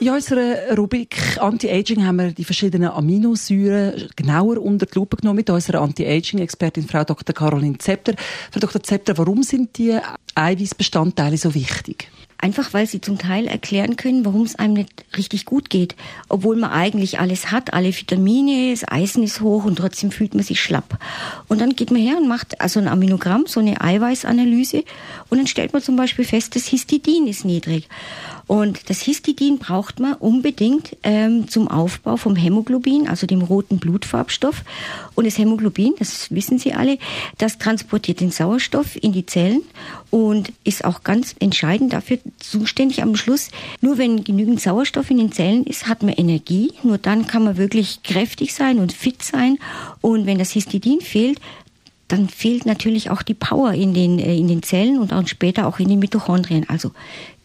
in unserer Rubrik Anti-Aging haben wir die verschiedenen Aminosäuren genauer unter die Lupe genommen mit unserer Anti-Aging-Expertin Frau Dr. Caroline Zepter. Frau Dr. Zepter, warum sind die Eiweißbestandteile so wichtig? Einfach weil sie zum Teil erklären können, warum es einem nicht richtig gut geht. Obwohl man eigentlich alles hat, alle Vitamine, das Eisen ist hoch und trotzdem fühlt man sich schlapp. Und dann geht man her und macht also ein Aminogramm, so eine Eiweißanalyse und dann stellt man zum Beispiel fest, das Histidin ist niedrig. Und das Histidin braucht man unbedingt ähm, zum Aufbau vom Hämoglobin, also dem roten Blutfarbstoff. Und das Hämoglobin, das wissen Sie alle, das transportiert den Sauerstoff in die Zellen und ist auch ganz entscheidend dafür zuständig am Schluss. Nur wenn genügend Sauerstoff in den Zellen ist, hat man Energie. Nur dann kann man wirklich kräftig sein und fit sein. Und wenn das Histidin fehlt, dann fehlt natürlich auch die Power in den, äh, in den Zellen und auch später auch in den Mitochondrien. Also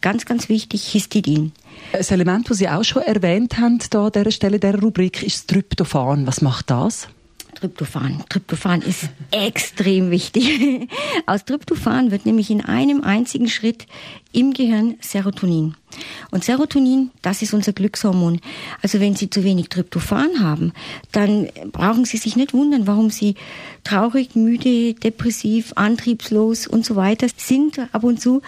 ganz, ganz wichtig, Histidin. Das Element, das Sie auch schon erwähnt haben, da an dieser Stelle der Rubrik, ist Tryptophan. Was macht das? Tryptophan. Tryptophan ist extrem wichtig. Aus Tryptophan wird nämlich in einem einzigen Schritt im Gehirn Serotonin. Und Serotonin, das ist unser Glückshormon. Also wenn Sie zu wenig Tryptophan haben, dann brauchen Sie sich nicht wundern, warum Sie traurig, müde, depressiv, antriebslos und so weiter sind ab und zu.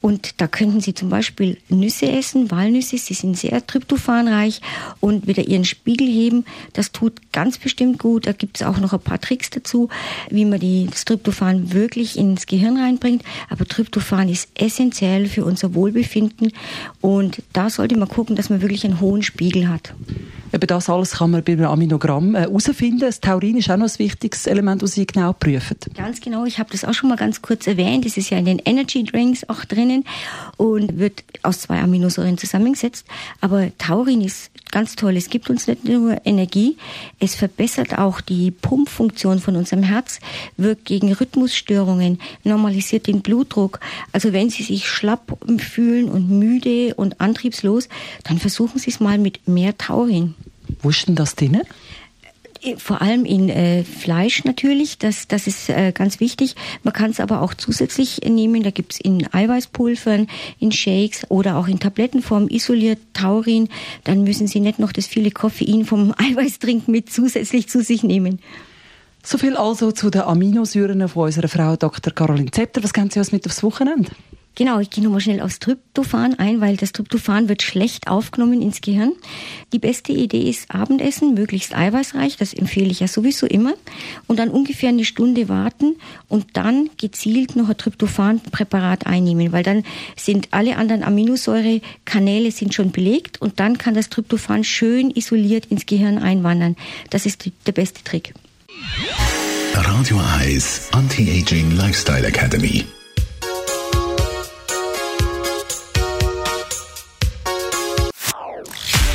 Und da könnten Sie zum Beispiel Nüsse essen, Walnüsse, sie sind sehr tryptophanreich und wieder Ihren Spiegel heben. Das tut ganz bestimmt gut. Da gibt es auch noch ein paar Tricks dazu, wie man die, das Tryptophan wirklich ins Gehirn reinbringt. Aber Tryptophan ist essentiell für unser Wohlbefinden und da sollte man gucken, dass man wirklich einen hohen Spiegel hat. Eben das alles kann man beim Aminogramm äh, herausfinden. Das Taurin ist auch noch ein wichtiges Element, das Sie genau prüfen. Ganz genau. Ich habe das auch schon mal ganz kurz erwähnt. Das ist ja in den Energy Drinks auch drinnen und wird aus zwei Aminosäuren zusammengesetzt. Aber Taurin ist ganz toll. Es gibt uns nicht nur Energie, es verbessert auch die Pumpfunktion von unserem Herz, wirkt gegen Rhythmusstörungen, normalisiert den Blutdruck. Also wenn Sie sich schlapp fühlen und müde und antriebslos, dann versuchen Sie es mal mit mehr Taurin. Wo ist denn das drin? Äh, vor allem in äh, Fleisch natürlich, das, das ist äh, ganz wichtig. Man kann es aber auch zusätzlich nehmen, da gibt's in Eiweißpulvern, in Shakes oder auch in Tablettenform isoliert Taurin. Dann müssen Sie nicht noch das viele Koffein vom Eiweißtrink mit zusätzlich zu sich nehmen. So viel also zu den Aminosäuren von unserer Frau Dr. Caroline Zepter. Was kennen Sie uns mit aufs Wochenende? Genau, ich gehe nochmal schnell aufs Tryptophan ein, weil das Tryptophan wird schlecht aufgenommen ins Gehirn. Die beste Idee ist Abendessen, möglichst eiweißreich, das empfehle ich ja sowieso immer. Und dann ungefähr eine Stunde warten und dann gezielt noch ein Tryptophan-Präparat einnehmen, weil dann sind alle anderen Aminosäurekanäle sind schon belegt und dann kann das Tryptophan schön isoliert ins Gehirn einwandern. Das ist der beste Trick. Radio Eyes Anti-Aging Lifestyle Academy.